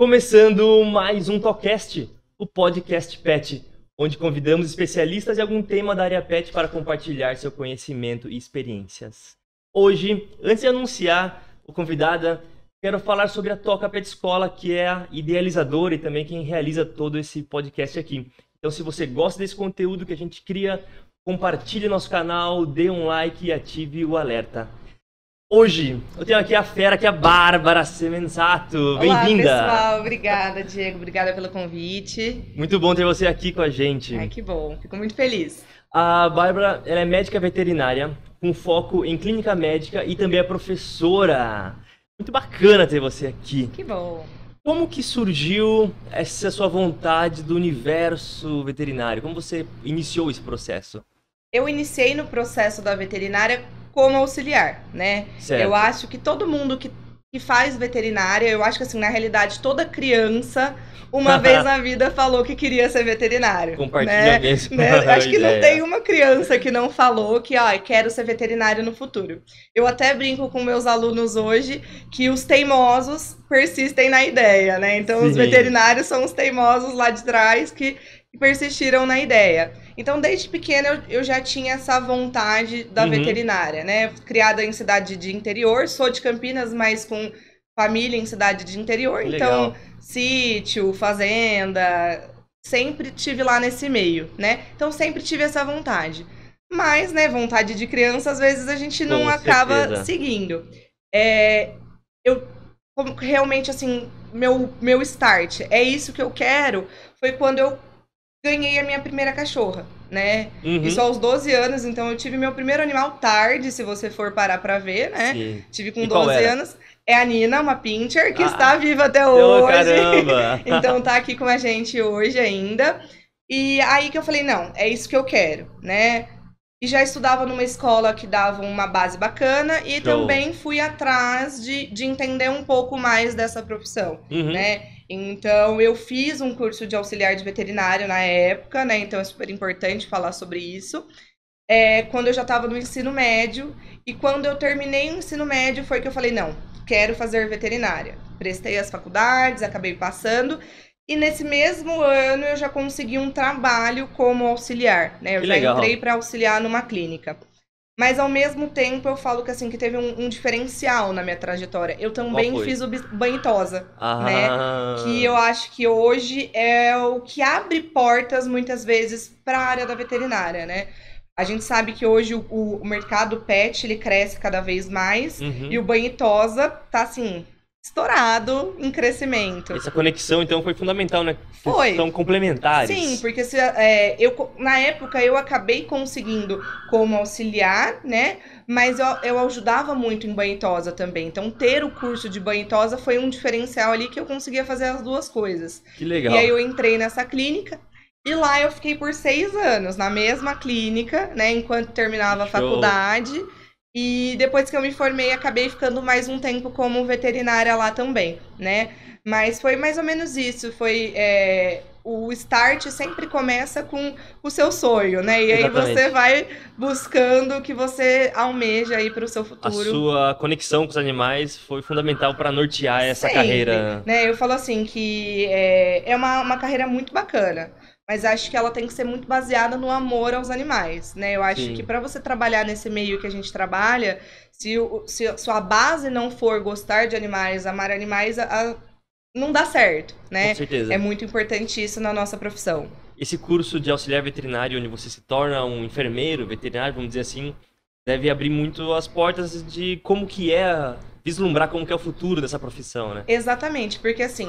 Começando mais um Tocast, o podcast Pet, onde convidamos especialistas em algum tema da área Pet para compartilhar seu conhecimento e experiências. Hoje, antes de anunciar o convidada, quero falar sobre a Toca Pet Escola, que é a idealizadora e também quem realiza todo esse podcast aqui. Então, se você gosta desse conteúdo que a gente cria, compartilhe nosso canal, dê um like e ative o alerta. Hoje, eu tenho aqui a fera, que é a Bárbara Semensato. Bem-vinda! Olá, pessoal. Obrigada, Diego. Obrigada pelo convite. Muito bom ter você aqui com a gente. Ai, que bom. Fico muito feliz. A Bárbara ela é médica veterinária, com foco em clínica médica e também é professora. Muito bacana ter você aqui. Que bom. Como que surgiu essa sua vontade do universo veterinário? Como você iniciou esse processo? Eu iniciei no processo da veterinária como auxiliar, né? Certo. Eu acho que todo mundo que, que faz veterinária, eu acho que assim, na realidade, toda criança, uma vez na vida, falou que queria ser veterinário. Compartilha né? mesma Né? Acho que não tem uma criança que não falou que, ah, quero ser veterinário no futuro. Eu até brinco com meus alunos hoje que os teimosos persistem na ideia, né? Então, os Sim. veterinários são os teimosos lá de trás que que persistiram na ideia. Então, desde pequena, eu, eu já tinha essa vontade da Uhum. veterinária, né? Criada em cidade de interior, sou de Campinas, mas com família em cidade de interior. Então, legal. sítio, fazenda, sempre tive lá nesse meio, né? Então, sempre tive essa vontade. Mas, né, vontade de criança, às vezes a gente não Com acaba certeza. seguindo. É, eu realmente assim, meu meu start, é isso que eu quero, foi quando eu ganhei a minha primeira cachorra, né? Uhum. Isso aos 12 anos, então eu tive meu primeiro animal tarde, se você for parar pra ver, né? Sim. Tive com E qual 12 era? anos. É a Nina, uma pincher, que Ah. está viva até hoje. caramba! Então tá aqui com a gente hoje ainda. E aí que eu falei, não, é isso que eu quero, né? E já estudava numa escola que dava uma base bacana e Show. também fui atrás de, de entender um pouco mais dessa profissão, Uhum. né? Então eu fiz um curso de auxiliar de veterinário na época, né? Então é super importante falar sobre isso. É, quando eu já estava no ensino médio e quando eu terminei o ensino médio foi que eu falei, não, quero fazer veterinária. Prestei as faculdades, acabei passando. E nesse mesmo ano eu já consegui um trabalho como auxiliar, né? Eu Que já legal. entrei para auxiliar numa clínica. Mas ao mesmo tempo eu falo que assim que teve um, um diferencial na minha trajetória. Eu também fiz o bis- banho e tosa, Ah, que eu acho que hoje é o que abre portas muitas vezes para a área da veterinária, né? A gente sabe que hoje o, o mercado pet ele cresce cada vez mais Uhum. e o banho e tosa tá assim estourado em crescimento. Essa conexão, então, foi fundamental, né? Foi. São complementares. Sim, porque se, é, eu, na época eu acabei conseguindo como auxiliar, né? Mas eu, eu ajudava muito em banho e tosa também. Então, ter o curso de banho e tosa foi um diferencial ali que eu conseguia fazer as duas coisas. Que legal. E aí eu entrei nessa clínica e lá eu fiquei por seis anos na mesma clínica, né? Enquanto terminava a Show. faculdade. E depois que eu me formei, acabei ficando mais um tempo como veterinária lá também, né? Mas foi mais ou menos isso. Foi é, o start sempre começa com o seu sonho, né? E aí Exatamente. você vai buscando o que você almeja aí para o seu A futuro. sua conexão com os animais foi fundamental para nortear essa Sempre, carreira. Né? Eu falo assim que é, é uma, uma carreira muito bacana, mas acho que ela tem que ser muito baseada no amor aos animais, né? Eu acho Sim. que para você trabalhar nesse meio que a gente trabalha, se, o- se sua base não for gostar de animais, amar animais, a- a- não dá certo, né? Com certeza. É muito importante isso na nossa profissão. Esse curso de auxiliar veterinário, onde você se torna um enfermeiro veterinário, vamos dizer assim, deve abrir muito as portas de como que é vislumbrar como que é o futuro dessa profissão, né? Exatamente, porque assim,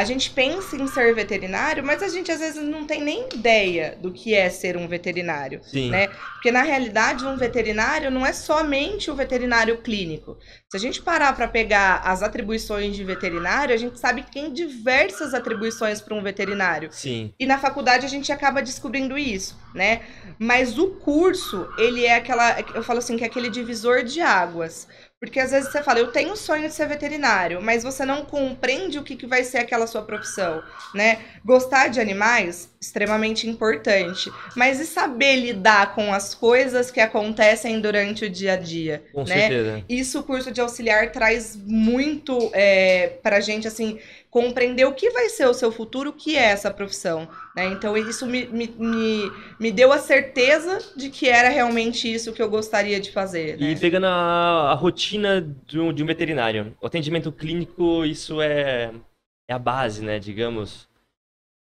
a gente pensa em ser veterinário, mas a gente às vezes não tem nem ideia do que é ser um veterinário. Sim. né? Porque na realidade um veterinário não é somente o veterinário clínico. Se a gente parar para pegar as atribuições de veterinário, a gente sabe que tem diversas atribuições para um veterinário. Sim. E na faculdade a gente acaba descobrindo isso. né? Mas o curso, ele é aquela, eu falo assim, que é aquele divisor de águas. Porque às vezes você fala, eu tenho o sonho de ser veterinário, mas você não compreende o que, que vai ser aquela sua profissão, né? Gostar de animais, extremamente importante. Mas e saber lidar com as coisas que acontecem durante o dia a dia, Com né? certeza. Isso o curso de auxiliar traz muito é, pra gente, assim, compreender o que vai ser o seu futuro, o que é essa profissão, né? Então isso me, me, me, me deu a certeza de que era realmente isso que eu gostaria de fazer, né? E pegando a, a rotina de um, de um veterinário, o atendimento clínico, isso é, é a base, né, digamos.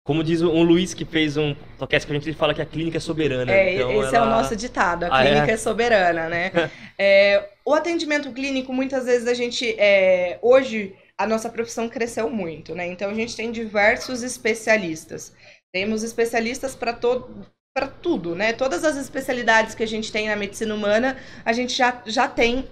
Como diz um Luiz que fez um podcast com a gente, ele fala que a clínica é soberana. É, então esse é o ela- nosso ditado, a Ah, é? clínica é? soberana, né? É, o atendimento clínico, muitas vezes a gente, é, hoje, a nossa profissão cresceu muito, né? Então a gente tem diversos especialistas. Temos especialistas para todo para tudo, né? Todas as especialidades que a gente tem na medicina humana, a gente já, já tem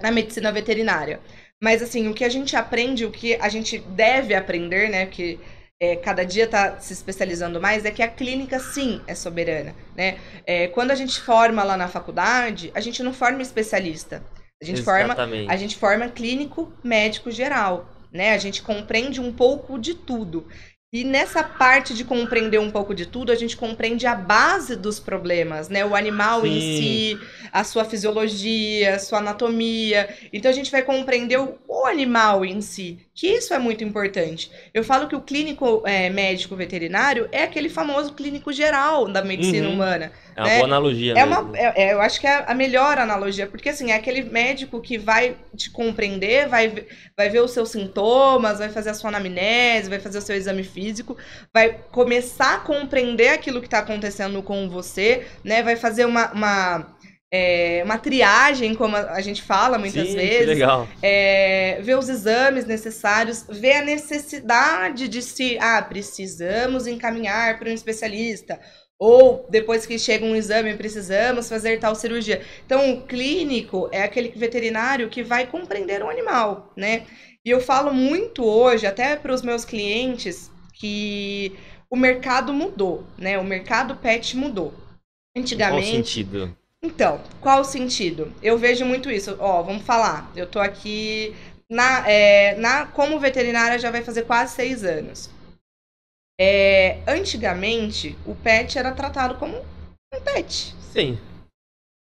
na medicina veterinária. Mas assim, o que a gente aprende, o que a gente deve aprender, né? Que é, cada dia está se especializando mais, é que a clínica sim é soberana, né? É, quando a gente forma lá na faculdade, a gente não forma especialista. A gente forma a gente forma clínico médico geral, né? A gente compreende um pouco de tudo. E nessa parte de compreender um pouco de tudo, a gente compreende a base dos problemas, né? O animal em Sim. si, a sua fisiologia, a sua anatomia. Então a gente vai compreender o, o animal em si, que isso é muito importante. Eu falo que o clínico é, médico veterinário é aquele famoso clínico geral da medicina Uhum. humana. É uma né? boa analogia É mesmo. uma, é- é, eu acho que é a melhor analogia, porque assim, é aquele médico que vai te compreender, vai, ver- vai ver os seus sintomas, vai fazer a sua anamnese, vai fazer o seu exame físico, vai começar a compreender aquilo que está acontecendo com você, né? Vai fazer uma, uma, é, uma triagem, como a, gente fala muitas Sim, que vezes legal. é, ver os exames necessários, ver a necessidade de se, ah, precisamos encaminhar para um especialista. Ou depois que chega um exame, precisamos fazer tal cirurgia. Então, o clínico é aquele veterinário que vai compreender o animal, né? E eu falo muito hoje, até para os meus clientes, que o mercado mudou, né? O mercado pet mudou. Qual Antigamente, sentido? Então, qual o sentido? Eu vejo muito isso. Ó, vamos falar. Eu tô aqui na, é, na como veterinária já vai fazer quase seis anos. É, antigamente, o pet era tratado como um pet, Sim.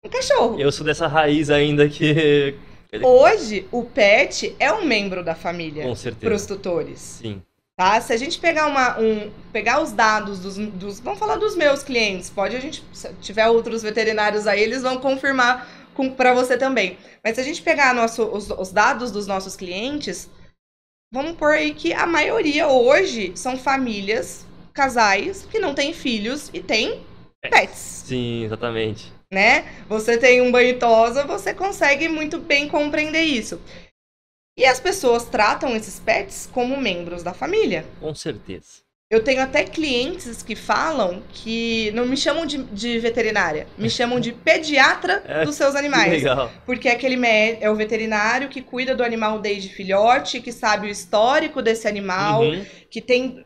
um cachorro. Eu sou dessa raiz ainda que. Hoje, o pet é um membro da família Com certeza. para os tutores. Sim. Tá? Se a gente pegar uma, um, pegar os dados dos, dos, vamos falar dos meus clientes, pode a gente, se tiver outros veterinários aí, eles vão confirmar para você também. Mas se a gente pegar nosso, os, os dados dos nossos clientes, vamos pôr aí que a maioria hoje são famílias, casais que não têm filhos e têm pets Sim, exatamente. né? Você tem um banho você consegue muito bem compreender isso. E as pessoas tratam esses pets como membros da família. Com certeza. Eu tenho até clientes que falam que não me chamam de, de veterinária, me chamam de pediatra É, dos seus animais. legal. Porque aquele é o veterinário que cuida do animal desde filhote, que sabe o histórico desse animal, Uhum. que tem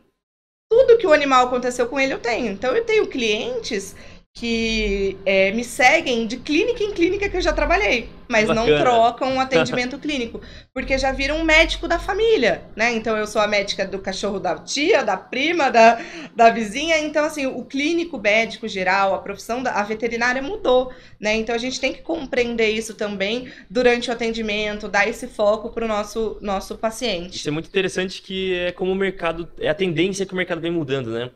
tudo que o animal aconteceu com ele, eu tenho. Então eu tenho clientes que é, me seguem de clínica em clínica que eu já trabalhei, mas não Bacana. trocam um atendimento clínico, porque já viram um médico da família, né? Então eu sou a médica do cachorro da tia, da prima, da, da vizinha. Então, assim, o clínico médico geral, a profissão da a veterinária mudou, né? Então a gente tem que compreender isso também durante o atendimento, dar esse foco para o nosso, nosso paciente. Isso é muito interessante que é como o mercado. É a tendência que o mercado vem mudando, né?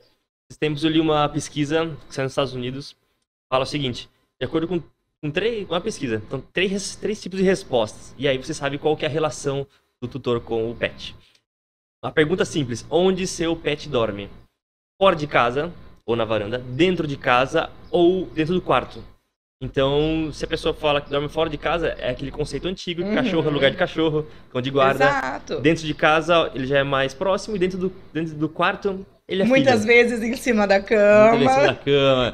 Esses tempos eu li uma pesquisa que saiu nos Estados Unidos. Fala o seguinte: de acordo com, com três, uma pesquisa, então três, três tipos de respostas. E aí você sabe qual que é a relação do tutor com o pet. Uma pergunta simples: onde seu pet dorme? Fora de casa ou na varanda, dentro de casa ou dentro do quarto. Então, se a pessoa fala que dorme fora de casa, é aquele conceito antigo, Uhum. cachorro é lugar de cachorro, cão de guarda. Exato. Dentro de casa, ele já é mais próximo, e dentro do, dentro do quarto, ele é Muitas filho. vezes em cima da Muitas vezes cama. na cama.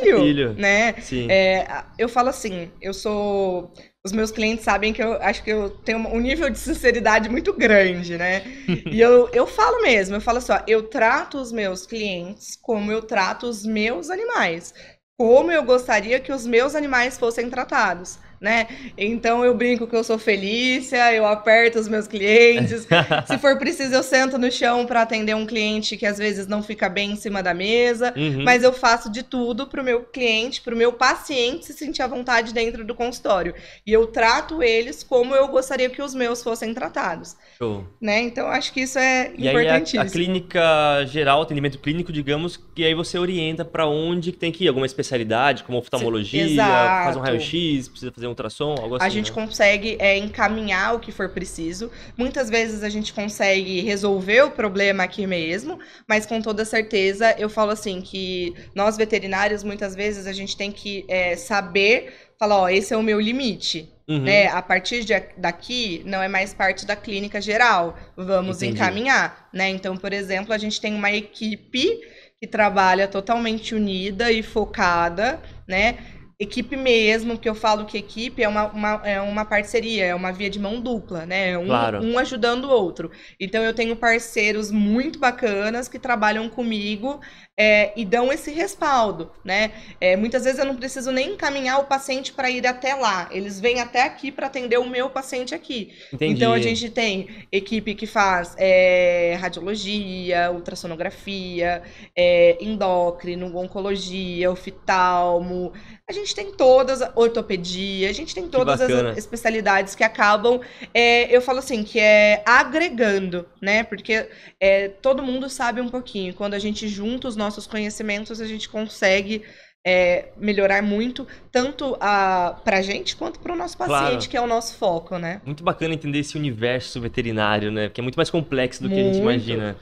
filho, filho. né? Sim. É, eu falo assim, eu sou. Os meus clientes sabem que eu acho que eu tenho um nível de sinceridade muito grande, né? e eu, eu falo mesmo, eu falo assim, ó, eu trato os meus clientes como eu trato os meus animais. como eu gostaria que os meus animais fossem tratados né? Então eu brinco que eu sou Felícia, eu aperto os meus clientes. Se for preciso, eu sento no chão para atender um cliente que às vezes não fica bem em cima da mesa, uhum. mas eu faço de tudo para o meu cliente, para o meu paciente se sentir à vontade dentro do consultório. E eu trato eles como eu gostaria que os meus fossem tratados. Show. Né? Então acho que isso é e importantíssimo. Aí a, a clínica geral, atendimento clínico, digamos, que aí você orienta para onde tem que ir, alguma especialidade, como oftalmologia, faz um raio-x, precisa fazer um ultrassom, algo assim. A gente né? consegue é, encaminhar o que for preciso. Muitas vezes a gente consegue resolver o problema aqui mesmo, mas com toda certeza eu falo assim que nós veterinários muitas vezes a gente tem que é, saber falar, ó, esse é o meu limite. Uhum. Né? A partir de, daqui não é mais parte da clínica geral. Vamos Entendi. encaminhar, né? Então, por exemplo, a gente tem uma equipe que trabalha totalmente unida e focada, né? Equipe mesmo, que eu falo que equipe é uma, uma, é uma parceria, é uma via de mão dupla, né? Um, claro. um ajudando o outro. Então eu tenho parceiros muito bacanas que trabalham comigo é, e dão esse respaldo, né? É, muitas vezes eu não preciso nem encaminhar o paciente para ir até lá, eles vêm até aqui para atender o meu paciente aqui. Entendi. Então a gente tem equipe que faz é, radiologia, ultrassonografia, é, endócrino, oncologia, oftalmo, a gente tem todas, ortopedia, a gente tem todas as especialidades que acabam, é, eu falo assim, que é agregando, né? Porque é, todo mundo sabe um pouquinho. Quando a gente junta os nossos conhecimentos, a gente consegue é, melhorar muito, tanto a, pra gente quanto pro nosso paciente, claro. que é o nosso foco, né? Muito bacana entender esse universo veterinário, né? Que é muito mais complexo do que muito. a gente imagina.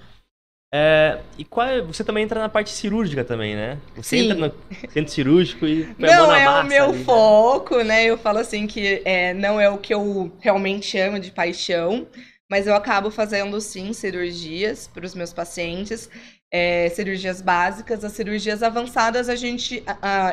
É, e qual é, você também entra na parte cirúrgica também, né? Você Sim. entra no centro cirúrgico e Não é o meu ali, né? foco, né? né? Eu falo assim que é, não é o que eu realmente amo de paixão, mas eu acabo fazendo sim cirurgias para os meus pacientes. É, cirurgias básicas, as cirurgias avançadas a gente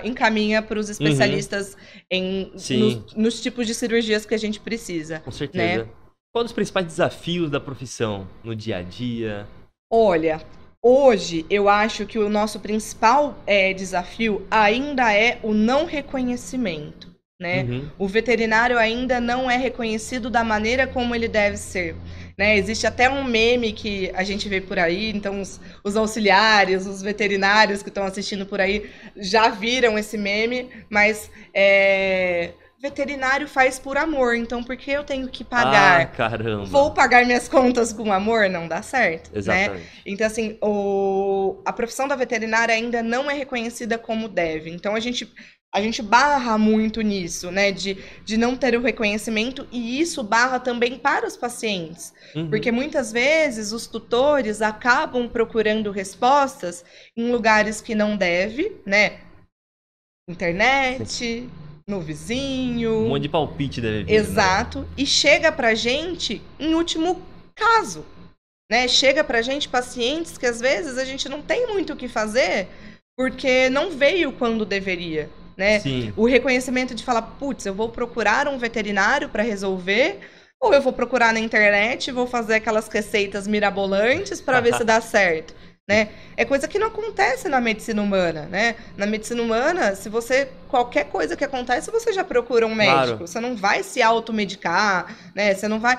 encaminha para os uhum. especialistas uhum. em, nos, nos, tipos de cirurgias que a gente precisa. Com certeza. Né? Qual os principais desafios da profissão no dia a dia? Olha, hoje eu acho que o nosso principal é, desafio ainda é o não reconhecimento. Né? Uhum. O veterinário ainda não é reconhecido da maneira como ele deve ser. Né? Existe até um meme que a gente vê por aí, então os, os auxiliares, os veterinários que estão assistindo por aí já viram esse meme, mas é, veterinário faz por amor, então por que eu tenho que pagar? Ah, caramba. Vou pagar minhas contas com amor? Não dá certo, né? Exatamente. né? Então, assim, o... a profissão da veterinária ainda não é reconhecida como deve. Então, a gente, a gente barra muito nisso, né? De, de não ter o reconhecimento e isso barra também para os pacientes. Uhum. Porque muitas vezes os tutores acabam procurando respostas em lugares que não deve, né? Internet... Sim no vizinho. Um monte de palpite deve vir. Né? Exato. Né? E chega pra gente em último caso. Né? Chega pra gente pacientes que às vezes a gente não tem muito o que fazer porque não veio quando deveria. Né? Sim. O reconhecimento de falar, putz, eu vou procurar um veterinário para resolver, ou eu vou procurar na internet, vou fazer aquelas receitas mirabolantes para ver se dá certo né? É coisa que não acontece na medicina humana, né? Na medicina humana, se você qualquer coisa que acontece, você já procura um médico. Claro. Você não vai se automedicar, né? Você não vai.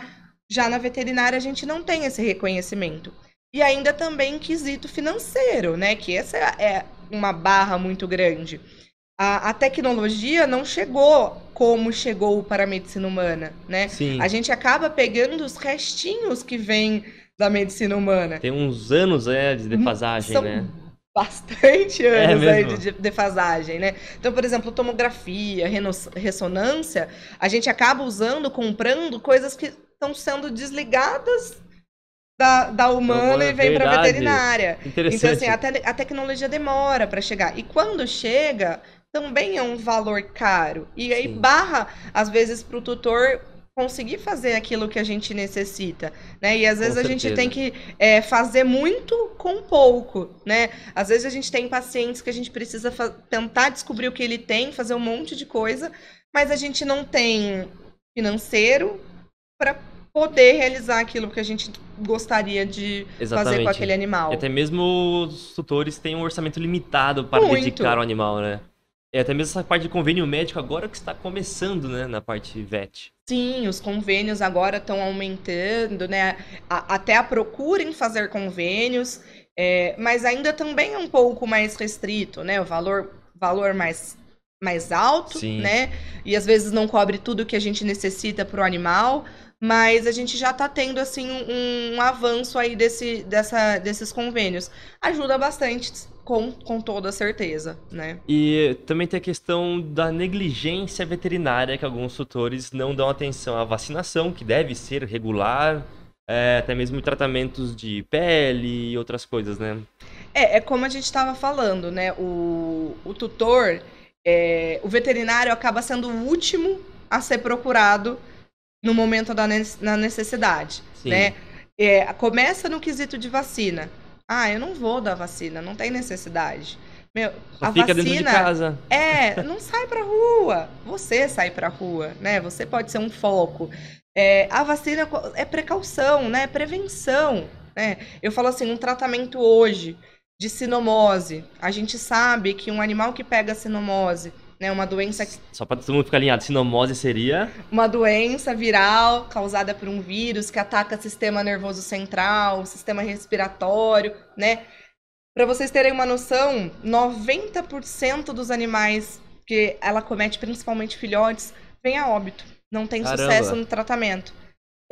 Já na veterinária a gente não tem esse reconhecimento. E ainda também quesito financeiro, né? Que essa é uma barra muito grande. A, a tecnologia não chegou como chegou para a medicina humana, né? Sim. A gente acaba pegando os restinhos que vêm da medicina humana. Tem uns anos é, de defasagem, São né? Bastante é anos é aí de defasagem, né? Então, por exemplo, tomografia, ressonância, a gente acaba usando, comprando coisas que estão sendo desligadas da, da humana e vem para veterinária. Então, assim, a, te a tecnologia demora para chegar. E quando chega, também é um valor caro. E aí Sim. barra, às vezes, para o tutor conseguir fazer aquilo que a gente necessita, né? E às vezes a gente tem que é, fazer muito com pouco, né? Às vezes a gente tem pacientes que a gente precisa tentar descobrir o que ele tem, fazer um monte de coisa, mas a gente não tem financeiro para poder realizar aquilo que a gente gostaria de Exatamente. fazer com aquele animal. E até mesmo os tutores têm um orçamento limitado para muito. dedicar ao animal, né? É, até mesmo essa parte de convênio médico agora que está começando, né, na parte VET. Sim, os convênios agora estão aumentando, né? A, até a procura em fazer convênios, é, mas ainda também é um pouco mais restrito, né? O valor, valor mais, mais alto, Sim. né? E às vezes não cobre tudo que a gente necessita para o animal, mas a gente já está tendo assim um, um avanço aí desse, dessa, desses convênios. Ajuda bastante, com, com toda certeza, né? E também tem a questão da negligência veterinária, que alguns tutores não dão atenção à vacinação, que deve ser regular, é, até mesmo tratamentos de pele e outras coisas, né? É, é como a gente estava falando, né? O, o tutor, é, o veterinário acaba sendo o último a ser procurado no momento da ne na necessidade, Sim. né? É, começa no quesito de vacina. Ah, eu não vou dar vacina, não tem necessidade. Meu, Só a fica vacina dentro de casa. é, não sai pra rua. Você sai pra rua, né? Você pode ser um foco. É, a vacina é precaução, né? É prevenção. Né? Eu falo assim, um tratamento hoje de sinomose. A gente sabe que um animal que pega sinomose, né, uma doença Só para todo mundo ficar alinhado, sinomose seria uma doença viral causada por um vírus que ataca o sistema nervoso central, o sistema respiratório, né? Para vocês terem uma noção, 90% dos animais que ela comete, principalmente filhotes, vem a óbito. Não tem Caramba. sucesso no tratamento.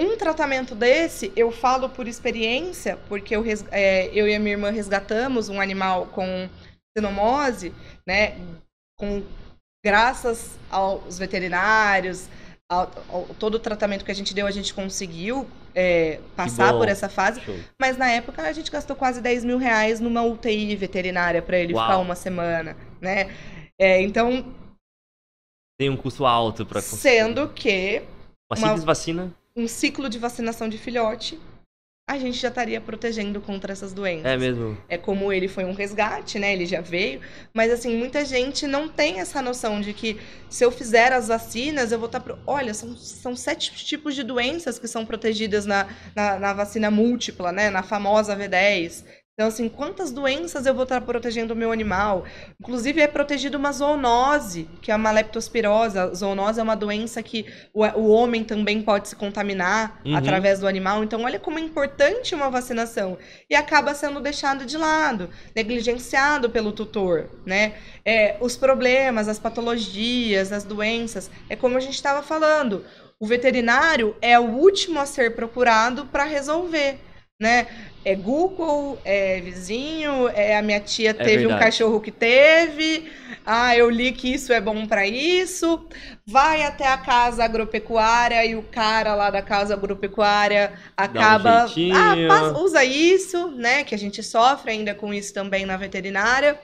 Um tratamento desse, eu falo por experiência, porque eu, é, eu e a minha irmã resgatamos um animal com sinomose, né? Com, graças aos veterinários, ao, ao- todo o tratamento que a gente deu, a gente conseguiu é, passar por essa fase. Show. Mas na época a gente gastou quase 10 mil reais numa UTI veterinária para ele Uau. ficar uma semana, né? É, então, tem um custo alto para sendo que uma uma- simples vacina. um ciclo de vacinação de filhote, a gente já estaria protegendo contra essas doenças. É mesmo. É como ele foi um resgate, né? Ele já veio. Mas, assim, muita gente não tem essa noção de que se eu fizer as vacinas, eu vou estar. Pro... Olha, são, são sete tipos de doenças que são protegidas na, na, na vacina múltipla, né? Na famosa V10. Então, assim, quantas doenças eu vou estar protegendo o meu animal? Inclusive, é protegido uma zoonose, que é a maleptospirose. A zoonose é uma doença que o, o homem também pode se contaminar Uhum. através do animal. Então, olha como é importante uma vacinação. E acaba sendo deixado de lado, negligenciado pelo tutor, né? É, os problemas, as patologias, as doenças, é como a gente estava falando. O veterinário é o último a ser procurado para resolver, né? É Google, é vizinho, é a minha tia teve um verdade. cachorro que teve, ah, eu li que isso é bom para isso. Vai até a casa agropecuária e o cara lá da casa agropecuária acaba, jeitinho. ah, passa- usa isso, né? Que a gente sofre ainda com isso também na veterinária.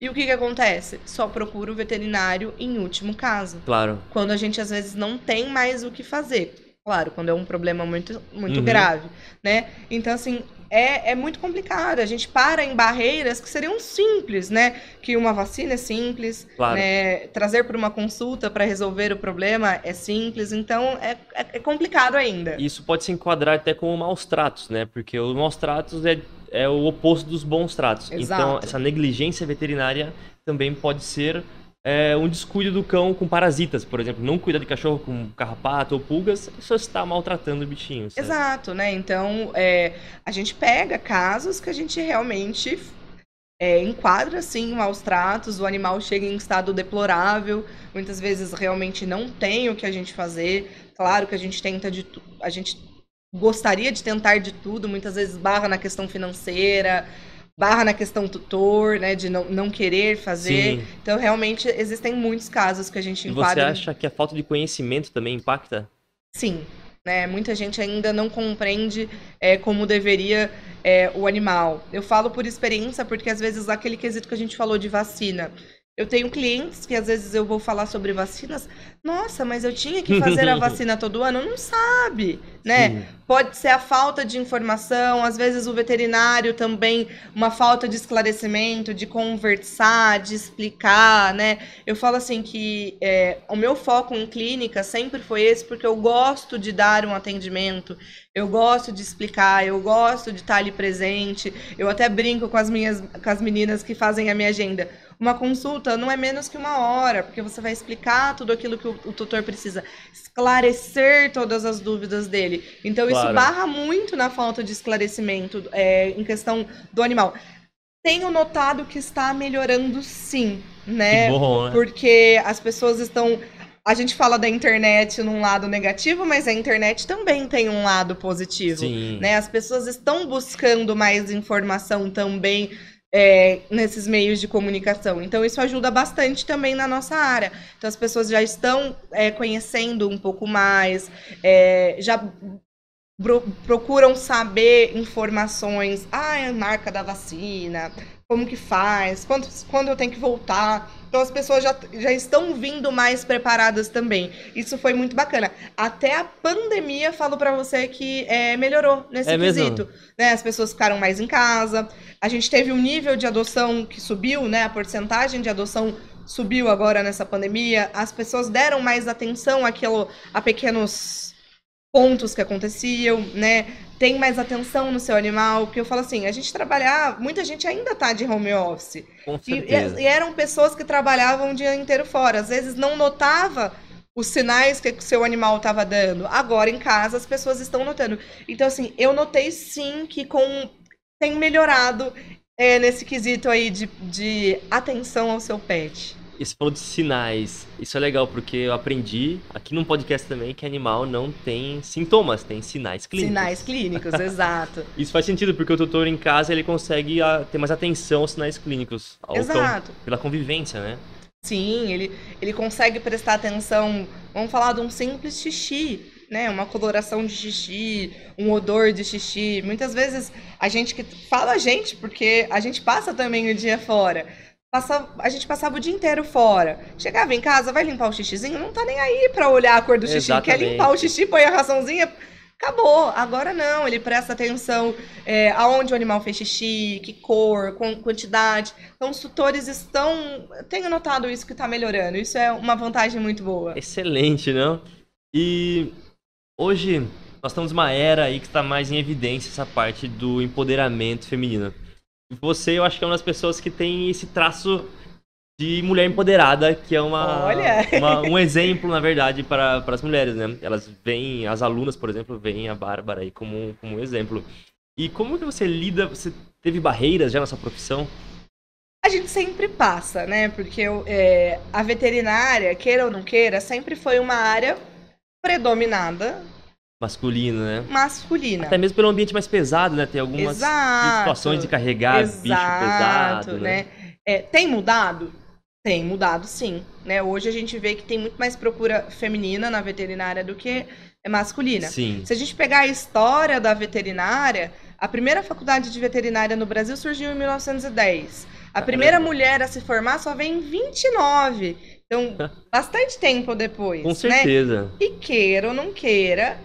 E o que que acontece? Só procura o veterinário em último caso Claro. quando a gente às vezes não tem mais o que fazer. Claro, quando é um problema muito, muito Uhum. grave, né? Então, assim, é, é muito complicado. A gente para em barreiras que seriam simples, né? Que uma vacina é simples, Claro. né? Trazer para uma consulta para resolver o problema é simples. Então, é, é, é complicado ainda. Isso pode se enquadrar até como maus tratos, né? Porque os maus tratos é, é o oposto dos bons tratos. Então, Exato. essa negligência veterinária também pode ser é, um descuido do cão com parasitas, por exemplo. Não cuidar de cachorro com carrapato ou pulgas, só está maltratando o bichinho. Exato, né? Então, é, a gente pega casos que a gente realmente é, enquadra, assim, maus tratos, o animal chega em estado deplorável, muitas vezes realmente não tem o que a gente fazer. Claro que a gente tenta de a gente gostaria de tentar de tudo, muitas vezes barra na questão financeira, barra na questão tutor, né, de não, não querer fazer. Sim. Então, realmente, existem muitos casos que a gente E você enquadra. acha que a falta de conhecimento também impacta? Sim, né? Muita gente ainda não compreende é, como deveria é, o animal. Eu falo por experiência, porque às vezes aquele quesito que a gente falou de vacina. Eu tenho clientes que às vezes eu vou falar sobre vacinas. Nossa, mas eu tinha que fazer a vacina todo ano? Não sabe, né? Sim. Pode ser a falta de informação, às vezes o veterinário também, uma falta de esclarecimento, de conversar, de explicar, né? Eu falo assim que é, o meu foco em clínica sempre foi esse, porque eu gosto de dar um atendimento, eu gosto de explicar, eu gosto de estar ali presente. Eu até brinco com as minhas, com as meninas que fazem a minha agenda. Uma consulta não é menos que uma hora, porque você vai explicar tudo aquilo que o, o tutor precisa, esclarecer todas as dúvidas dele. Então, Claro. isso barra muito na falta de esclarecimento é, em questão do animal. Tenho notado que está melhorando sim, né? Que bom, né? Porque as pessoas estão. A gente fala da internet num lado negativo, mas a internet também tem um lado positivo. Sim. Né? As pessoas estão buscando mais informação também é, nesses meios de comunicação. Então, isso ajuda bastante também na nossa área. Então, as pessoas já estão é, conhecendo um pouco mais, é, já procuram saber informações. Ah, a marca da vacina, como que faz, quando, quando eu tenho que voltar. Então as pessoas já, já estão vindo mais preparadas também. Isso foi muito bacana. Até a pandemia, falo pra você que é, melhorou nesse É quesito. Né? As pessoas ficaram mais em casa. A gente teve um nível de adoção que subiu, né? A porcentagem de adoção subiu agora nessa pandemia. As pessoas deram mais atenção àquilo, a pequenos pontos que aconteciam, né? Tem mais atenção no seu animal, porque eu falo assim, a gente trabalhar, muita gente ainda tá de home office. Com E, certeza. e eram pessoas que trabalhavam o dia inteiro fora. Às vezes não notava os sinais que o seu animal estava dando. Agora em casa as pessoas estão notando. Então assim, eu notei sim que com tem melhorado é, nesse quesito aí de, de atenção ao seu pet. E você falou de sinais. Isso é legal, porque eu aprendi aqui num podcast também que animal não tem sintomas, tem sinais clínicos. Sinais clínicos, exato. Isso faz sentido, porque o tutor em casa ele consegue ah, ter mais atenção aos sinais clínicos. ao Exato. pela convivência, né? Sim, ele, ele consegue prestar atenção. Vamos falar de um simples xixi, né? Uma coloração de xixi, um odor de xixi. Muitas vezes a gente que fala a gente, porque a gente passa também o dia fora. Passa, a gente passava o dia inteiro fora. Chegava em casa, vai limpar o xixizinho, não tá nem aí pra olhar a cor do xixi. Quer limpar o xixi, põe a raçãozinha, acabou. Agora não, ele presta atenção é, aonde o animal fez xixi, que cor, quan- quantidade. Então, os tutores estão. Tenho notado isso que está melhorando. Isso é uma vantagem muito boa. Excelente, não? E hoje nós estamos numa era aí que está mais em evidência essa parte do empoderamento feminino. Você, eu acho que é uma das pessoas que tem esse traço de mulher empoderada, que é uma, uma- um exemplo, na verdade, para, para as mulheres, né? Elas veem, as alunas, por exemplo, veem a Bárbara aí como, um- como um exemplo. E como que você lida, você teve barreiras já na sua profissão? A gente sempre passa, né? Porque é, a veterinária, queira ou não queira, sempre foi uma área predominada Masculino, né? masculina. Até mesmo pelo ambiente mais pesado, né? Tem algumas Exato. situações de carregar bicho pesado, né? É, tem mudado? Tem mudado, sim. Né? Hoje a gente vê que tem muito mais procura feminina na veterinária do que masculina. Sim. Se a gente pegar a história da veterinária, a primeira faculdade de veterinária no Brasil surgiu em 1910. A primeira mulher a se formar só vem em 29. Então, bastante tempo depois, Com né? certeza. E queira ou não queira,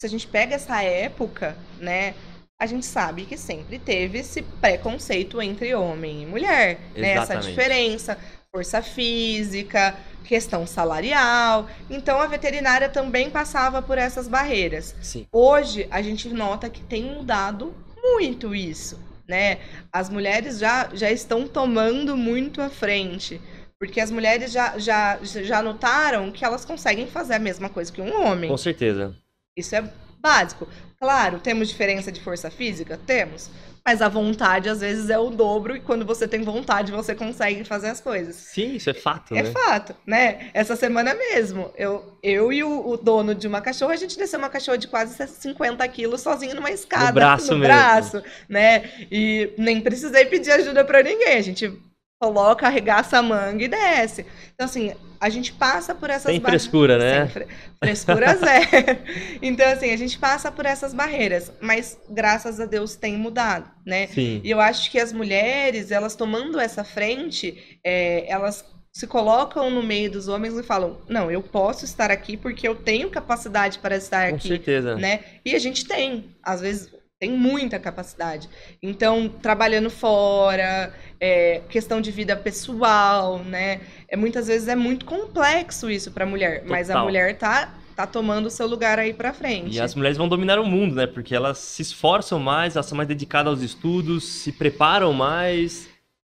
se a gente pega essa época, né? A gente sabe que sempre teve esse preconceito entre homem e mulher, né? Essa diferença, força física, questão salarial. Então a veterinária também passava por essas barreiras. Sim. Hoje a gente nota que tem mudado muito isso, né? As mulheres já, já estão tomando muito à frente. Porque as mulheres já, já, já notaram que elas conseguem fazer a mesma coisa que um homem. Com certeza. Isso é básico. Claro, temos diferença de força física? Temos. Mas a vontade, às vezes, é o dobro, e quando você tem vontade, você consegue fazer as coisas. Sim, isso é fato, É né? fato, né? Essa semana mesmo, eu, eu e o, o dono de uma cachorra, a gente desceu uma cachorra de quase 50 quilos sozinho numa escada. braço mesmo. braço, né? E nem precisei pedir ajuda pra ninguém. A gente coloca, arregaça a manga e desce. Então, assim, a gente passa por essas Sem barreiras. frescura, né? Sem fre- Frescura zero. Então, assim, a gente passa por essas barreiras, mas graças a Deus tem mudado, né? Sim. E eu acho que as mulheres, elas tomando essa frente, é, elas se colocam no meio dos homens e falam: não, eu posso estar aqui porque eu tenho capacidade para estar Com aqui, certeza. né? E a gente tem, às vezes tem muita capacidade. Então, trabalhando fora, é, questão de vida pessoal, né? É, muitas vezes é muito complexo isso para a mulher, mas a Total. mulher tá tá tomando o seu lugar aí para frente. E as mulheres vão dominar o mundo, né? Porque elas se esforçam mais, elas são mais dedicadas aos estudos, se preparam mais.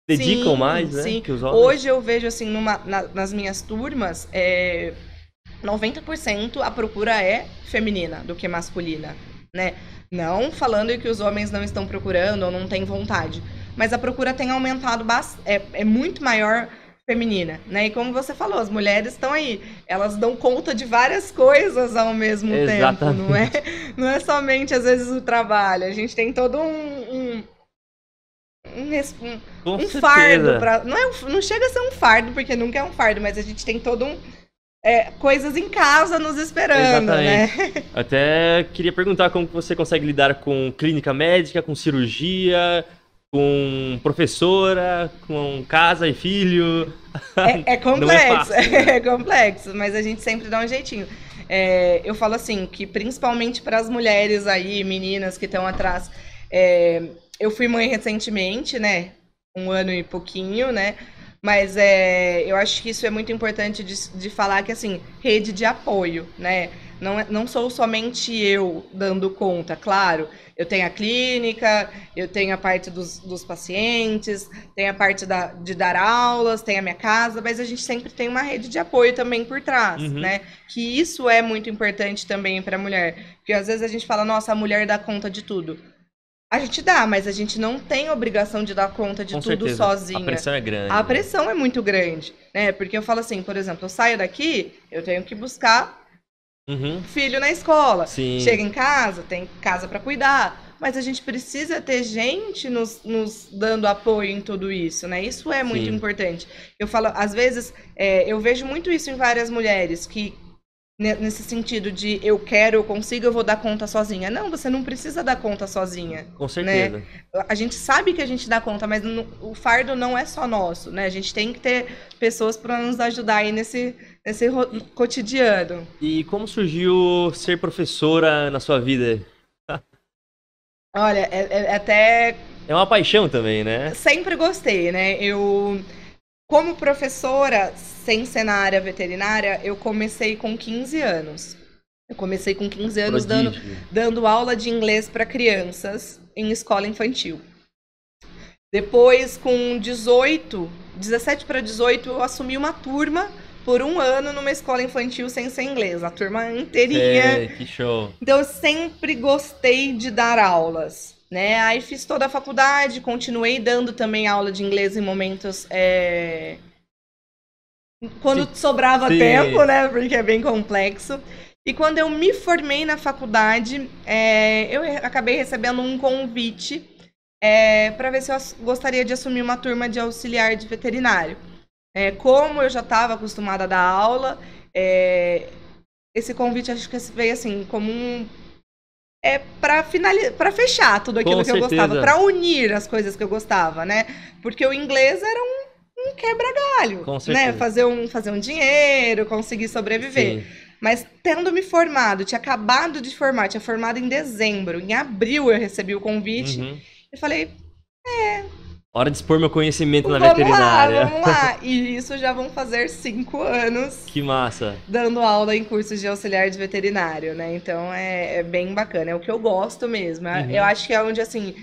dedicam Sim, mais, né? sim. Que os homens. Hoje eu vejo assim, numa- na- nas minhas turmas, é, 90% a procura é feminina do que masculina, né? Não falando que os homens não estão procurando ou não têm vontade, mas a procura tem aumentado bastante, é, é muito maior feminina, né? E como você falou, as mulheres estão aí, elas dão conta de várias coisas ao mesmo tempo, não é? Não é somente às vezes o trabalho, a gente tem todo um, um um, um- um fardo não, é um- não chega a ser um fardo, porque nunca é um fardo, mas a gente tem todo um. É, coisas em casa nos esperando, né? Até queria perguntar como você consegue lidar com clínica médica, com cirurgia, com professora, com casa e filho. É, é é complexo, fácil, né? é, complexo, mas a gente sempre dá um jeitinho. É, eu falo assim, que principalmente para as mulheres aí, meninas que estão atrás, é, eu fui mãe recentemente, né? Um ano e pouquinho, né? Mas é, eu acho que isso é muito importante de, de falar que, assim, rede de apoio, né? Não, é- não sou somente eu dando conta, claro. Eu tenho a clínica, eu tenho a parte dos, dos pacientes, tem a parte da, de dar aulas, tem a minha casa, mas a gente sempre tem uma rede de apoio também por trás, Uhum. né? Que isso é muito importante também para a mulher. Porque às vezes a gente fala, nossa, a mulher dá conta de tudo. A gente dá, mas a gente não tem obrigação de dar conta de com tudo certeza. sozinha. A pressão é grande. A pressão é muito grande, né? Porque eu falo assim, por exemplo, eu saio daqui, eu tenho que buscar Uhum. filho na escola. Sim. Chega em casa, tem casa para cuidar. Mas a gente precisa ter gente nos, nos dando apoio em tudo isso, né? Isso é muito Sim. importante. Eu falo, às vezes, é, eu vejo muito isso em várias mulheres que nesse sentido de eu quero, eu consigo, eu vou dar conta sozinha. Não, você não precisa dar conta sozinha. Com certeza. A gente sabe que a gente dá conta, mas não- o fardo não é só nosso, né? A gente tem que ter pessoas para nos ajudar aí nesse, nesse cotidiano. E como surgiu ser professora na sua vida? Olha, é, é até É uma paixão também, né? sempre gostei, né? Eu, como professora, sem ser na área veterinária, eu comecei com 15 anos. Eu comecei com 15 anos dando, Prodígio. dando aula de inglês para crianças em escola infantil. Depois, com 18, 17 para 18, eu assumi uma turma por um ano numa escola infantil sem ser inglês, a turma inteirinha. Que show. Então eu sempre gostei de dar aulas, né? Aí fiz toda a faculdade, continuei dando também aula de inglês em momentos é, quando Sim. sobrava Sim. tempo, né? Porque é bem complexo. E quando eu me formei na faculdade, é, eu acabei recebendo um convite para ver se eu gostaria de assumir uma turma de auxiliar de veterinário. É, como eu já estava acostumada a dar aula, é, esse convite acho que veio assim como um é para finalizar, para fechar tudo aquilo Com que eu certeza. gostava, para unir as coisas que eu gostava, né? Porque o inglês era um, um quebra-galho, Com né? Fazer um fazer um dinheiro, conseguir sobreviver. Sim. Mas tendo me formado, tinha acabado de formar, tinha formado em dezembro, em abril eu recebi o convite. Uhum. Eu falei, Hora de expor meu conhecimento na vamos veterinária. lá, vamos lá. E isso já vão fazer cinco anos Que massa. dando aula em cursos de auxiliar de veterinário, né? Então é, é bem bacana, é o que eu gosto mesmo. Uhum. Eu acho que é onde, assim,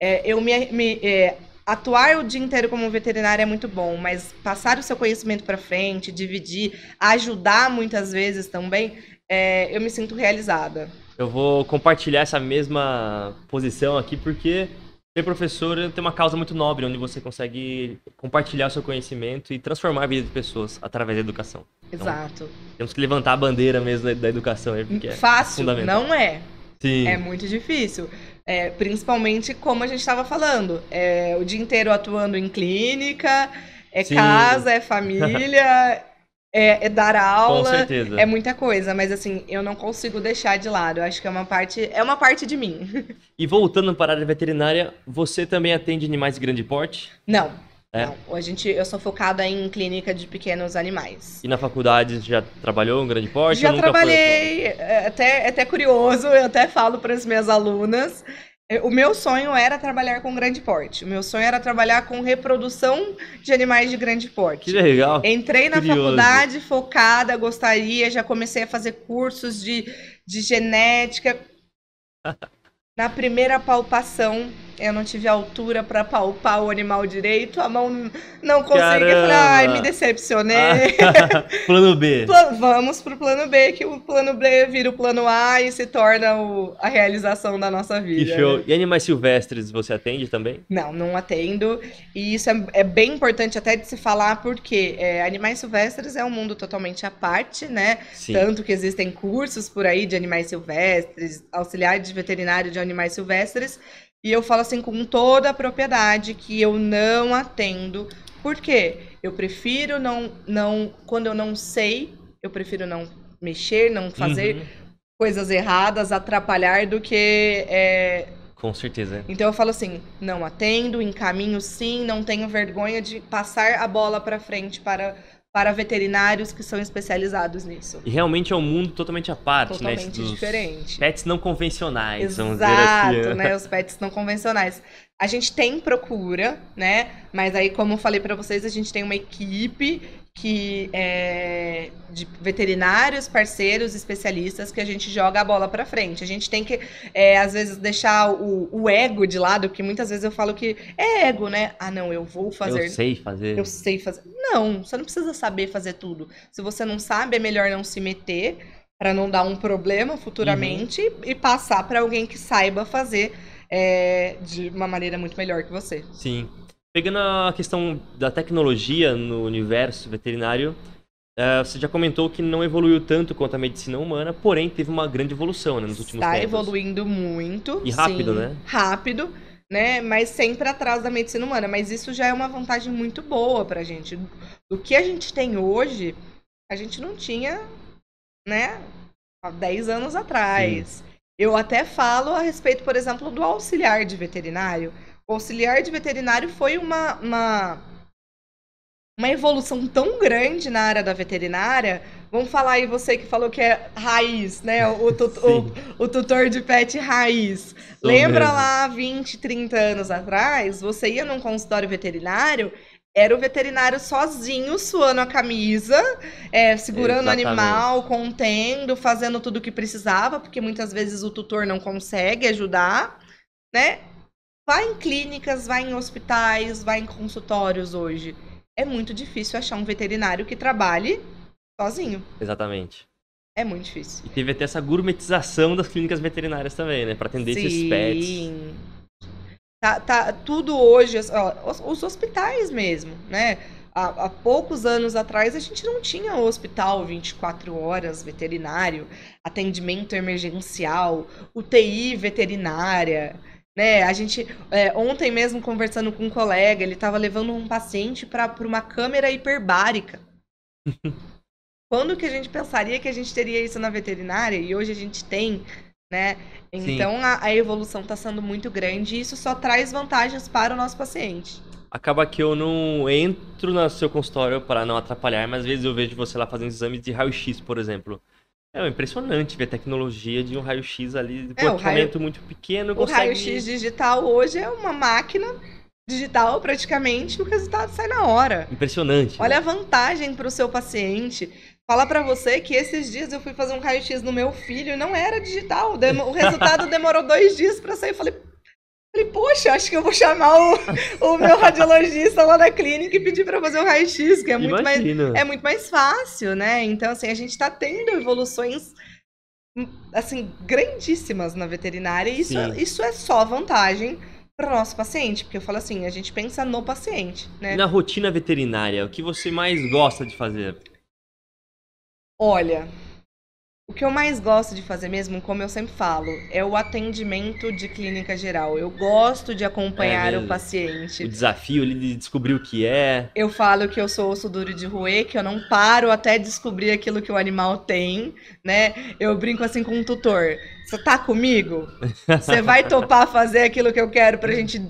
é, eu me. me- é, atuar o dia inteiro como veterinária é muito bom, mas passar o seu conhecimento para frente, dividir, ajudar muitas vezes também, é, eu me sinto realizada. Eu vou compartilhar essa mesma posição aqui porque ser professor tem uma causa muito nobre, onde você consegue compartilhar seu conhecimento e transformar a vida de pessoas através da educação. Exato. Temos que levantar a bandeira mesmo da, educação aí, porque é Fácil, fundamental. não é. Sim. É muito difícil. É, principalmente como a gente estava falando. É, o dia inteiro atuando em clínica, é Sim. casa, é família, é, é dar Com aula. certeza. É muita coisa, mas assim, eu não consigo deixar de lado. Eu acho que é uma parte, é uma parte de mim. E voltando para a área veterinária, você também atende animais de grande porte? Não. É? Não, a gente, eu sou focada em clínica de pequenos animais. E na faculdade já trabalhou em grande porte? Já nunca foi? trabalhei, é até, é até curioso, eu até falo para as minhas alunas. É, O meu sonho era trabalhar com grande porte. O meu sonho era trabalhar com reprodução de animais de grande Que porte. legal. Entrei na Curioso. faculdade focada, gostaria, já comecei a fazer cursos de, de genética. Na primeira palpação, eu não tive altura para palpar o animal direito, a mão não. Eu falei, ai, me decepcionei. Ah, plano B. Vamos pro plano B, que o plano B vira o plano A e se torna o, a realização da nossa vida. Que show. Né? E animais silvestres você atende também? Não, não atendo. E isso é, é bem importante até de se falar, porque é, animais silvestres é um mundo totalmente à parte, né? Sim. Tanto que existem cursos por aí de animais silvestres, auxiliar de veterinário de animais silvestres. E eu falo assim com toda a propriedade que eu não atendo. Por quê? Eu prefiro não, não. Quando eu não sei, eu prefiro não mexer, não fazer uhum. coisas erradas, atrapalhar do que. É... Com certeza. Então eu falo assim: não atendo, encaminho sim, não tenho vergonha de passar a bola para frente para para veterinários que são especializados nisso. E realmente é um mundo totalmente à parte, totalmente né? Totalmente diferente. Pets não convencionais, Exato, vamos dizer assim. né? Os pets não convencionais. A gente tem procura, né? Mas aí, como eu falei para vocês, a gente tem uma equipe que é de veterinários, parceiros, especialistas que a gente joga a bola para frente. A gente tem que, é, às vezes, deixar o, o, ego de lado, porque muitas vezes eu falo que é ego, né? Ah, não, eu vou fazer. Eu sei fazer. Eu sei fazer. Não, você não precisa saber fazer tudo. Se você não sabe, é melhor não se meter para não dar um problema futuramente uhum. e passar para alguém que saiba fazer é, de uma maneira muito melhor que você. Sim. Pegando a questão da tecnologia no universo veterinário, uh, você já comentou que não evoluiu tanto quanto a medicina humana, porém teve uma grande evolução né, nos últimos Está tempos. Está evoluindo muito. E rápido, sim, né? Rápido, né? Mas sempre atrás da medicina humana. Mas isso já é uma vantagem muito boa pra gente. Do que a gente tem hoje, a gente não tinha, né? Há 10 anos atrás. Sim. Eu até falo a respeito, por exemplo, do auxiliar de veterinário. O auxiliar de veterinário foi uma, uma, uma evolução tão grande na área da veterinária. Vamos falar aí, você que falou que é raiz, né? O, o, o tutor de pet raiz. Sou Lembra mesmo. lá 20, 30 anos atrás? Você ia num consultório veterinário era o veterinário sozinho, suando a camisa, é, segurando o animal, contendo, fazendo tudo o que precisava, porque muitas vezes o tutor não consegue ajudar, né? Vai em clínicas, vai em hospitais, vai em consultórios hoje. É muito difícil achar um veterinário que trabalhe sozinho. Exatamente. É muito difícil. E teve até essa gourmetização das clínicas veterinárias também, né? Para atender Sim. esses pets. Sim. Tá, tá tudo hoje, ó, os, os, hospitais mesmo, né? Há, há, poucos anos atrás a gente não tinha hospital 24 horas veterinário, atendimento emergencial, UTI veterinária né? A gente é, ontem mesmo conversando com um colega, ele estava levando um paciente para uma câmera hiperbárica. Quando que a gente pensaria que a gente teria isso na veterinária e hoje a gente tem, né? Então a, a, evolução está sendo muito grande e isso só traz vantagens para o nosso paciente. Acaba que eu não entro no seu consultório para não atrapalhar, mas às vezes eu vejo você lá fazendo exames de raio-x, por exemplo. É impressionante ver a tecnologia de um raio-x ali, de é, um equipamento raio... muito pequeno. O consegue... raio-x digital hoje é uma máquina digital praticamente, o resultado sai na hora. Impressionante. Olha né? a vantagem para o seu paciente. Falar para você que esses dias eu fui fazer um raio-x no meu filho e não era digital. O resultado demorou dois dias para sair. Eu falei, Falei, poxa, acho que eu vou chamar o, o meu radiologista lá da clínica e pedir para fazer o raio-x, que é muito, mais, é muito mais fácil, né? Então, assim, a gente está tendo evoluções, assim, grandíssimas na veterinária e isso, é, isso é só vantagem para o nosso paciente, porque eu falo assim, a gente pensa no paciente, né? Na rotina veterinária, o que você mais gosta de fazer? Olha, o que eu mais gosto de fazer mesmo, como eu sempre falo, é o atendimento de clínica geral. Eu gosto de acompanhar é o paciente. O desafio de descobrir o que é. Eu falo que eu sou osso duro de roer, que eu não paro até descobrir aquilo que o animal tem, né? Eu brinco assim com um tutor. Você tá comigo? Você vai topar fazer aquilo que eu quero pra gente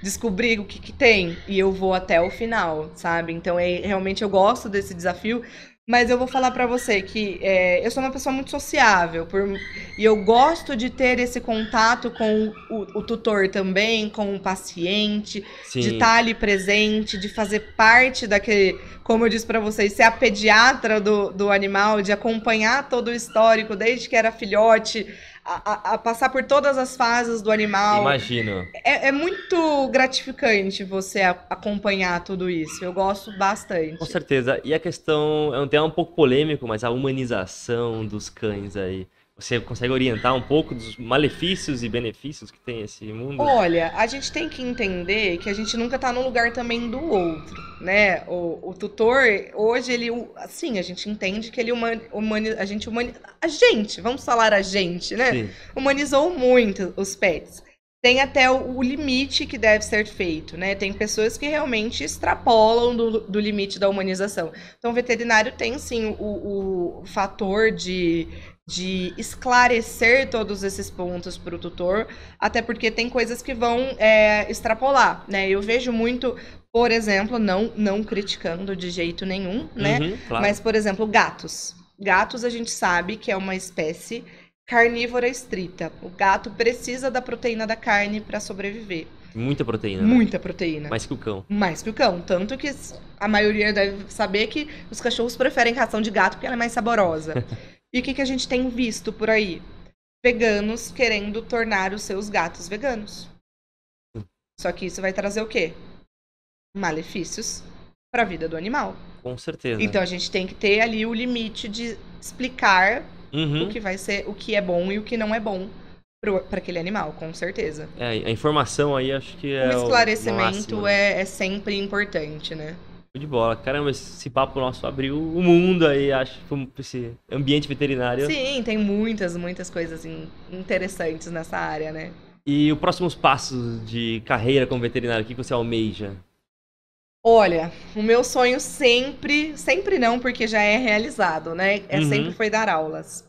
descobrir o que, que tem? E eu vou até o final, sabe? Então, é, realmente eu gosto desse desafio mas eu vou falar para você que é, eu sou uma pessoa muito sociável por, e eu gosto de ter esse contato com o, o tutor também, com o paciente, Sim. de estar tá ali presente, de fazer parte daquele, como eu disse para vocês, ser a pediatra do, do animal, de acompanhar todo o histórico, desde que era filhote a, a passar por todas as fases do animal. Imagino. É, é muito gratificante você a- acompanhar tudo isso. Eu gosto bastante. Com certeza. E a questão é um tema um pouco polêmico, mas a humanização dos cães aí. Você consegue orientar um pouco dos malefícios e benefícios que tem esse mundo? Olha, a gente tem que entender que a gente nunca tá no lugar também do outro, né? O, o tutor, hoje, ele, assim, a gente entende que ele humani, humani, a gente humani, a gente, vamos falar a gente, né? Sim. Humanizou muito os pets. Tem até o, o limite que deve ser feito, né? Tem pessoas que realmente extrapolam do, do limite da humanização. Então, o veterinário tem, sim, o, o fator de, de esclarecer todos esses pontos para o tutor, até porque tem coisas que vão é, extrapolar, né? Eu vejo muito, por exemplo, não, não criticando de jeito nenhum, né? Uhum, claro. Mas, por exemplo, gatos. Gatos a gente sabe que é uma espécie carnívora estrita. O gato precisa da proteína da carne para sobreviver. Muita proteína. né? Muita proteína. Mais que o cão. Mais que o cão. Tanto que a maioria deve saber que os cachorros preferem ração de gato porque ela é mais saborosa. e o que, que a gente tem visto por aí? Veganos querendo tornar os seus gatos veganos. Só que isso vai trazer o quê? Malefícios para a vida do animal. Com certeza. Então a gente tem que ter ali o limite de explicar Uhum. o que vai ser, o que é bom e o que não é bom para aquele animal, com certeza. É, a informação aí acho que é o esclarecimento máximo, né? é, é sempre importante, né? De bola. Caramba, esse papo nosso abriu o mundo aí, acho, esse ambiente veterinário. Sim, tem muitas, muitas coisas in- interessantes nessa área, né? E os próximos passos de carreira como veterinário, o que você almeja? Olha, o meu sonho sempre, sempre não, porque já é realizado, né? É Uhum. sempre foi dar aulas.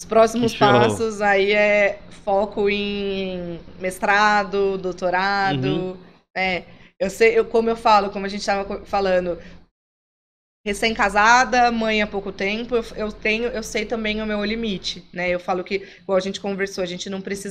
Os próximos passos aí é foco em mestrado, doutorado, Uhum. né? Eu sei, eu, como eu falo, como a gente estava falando, recém-casada, mãe há pouco tempo, eu, eu tenho, eu sei também o meu limite, né? Eu falo que, igual a gente conversou, a gente não precisa